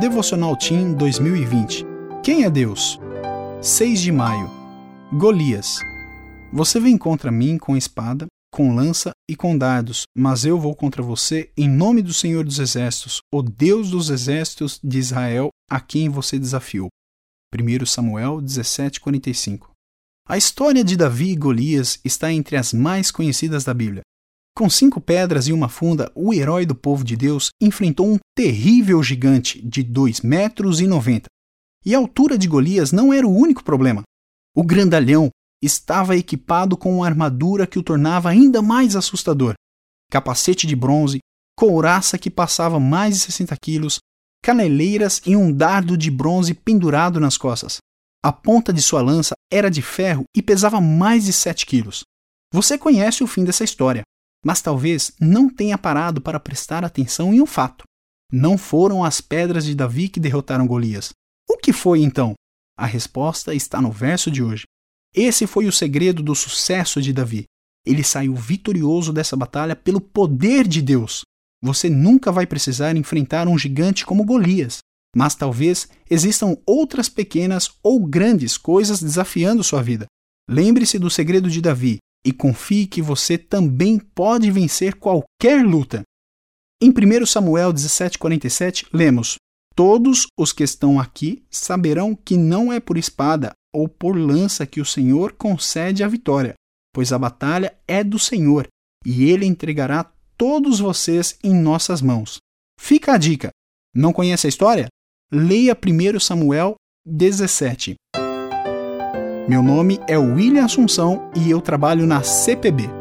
Devocional Team 2020. Quem é Deus? 6 de maio. Golias. Você vem contra mim com espada, com lança e com dardos, mas eu vou contra você em nome do Senhor dos Exércitos, o Deus dos Exércitos de Israel, a quem você desafiou. 1 Samuel 17:45. A história de Davi e Golias está entre as mais conhecidas da Bíblia. Com cinco pedras e uma funda, o herói do povo de Deus enfrentou um terrível gigante de 2,90 metros. E a altura de Golias não era o único problema. O grandalhão estava equipado com uma armadura que o tornava ainda mais assustador. Capacete de bronze, couraça que passava mais de 60 quilos, caneleiras e um dardo de bronze pendurado nas costas. A ponta de sua lança era de ferro e pesava mais de 7 quilos. Você conhece o fim dessa história mas talvez não tenha parado para prestar atenção em um fato. Não foram as pedras de Davi que derrotaram Golias. O que foi então? A resposta está no verso de hoje. Esse foi o segredo do sucesso de Davi. Ele saiu vitorioso dessa batalha pelo poder de Deus. Você nunca vai precisar enfrentar um gigante como Golias, mas talvez existam outras pequenas ou grandes coisas desafiando sua vida. Lembre-se do segredo de Davi e confie que você também pode vencer qualquer luta. Em 1 Samuel 17,47, lemos: Todos os que estão aqui saberão que não é por espada ou por lança que o Senhor concede a vitória, pois a batalha é do Senhor, e ele entregará todos vocês em nossas mãos. Fica a dica: não conhece a história? Leia 1 Samuel 17. Meu nome é William Assunção e eu trabalho na CPB.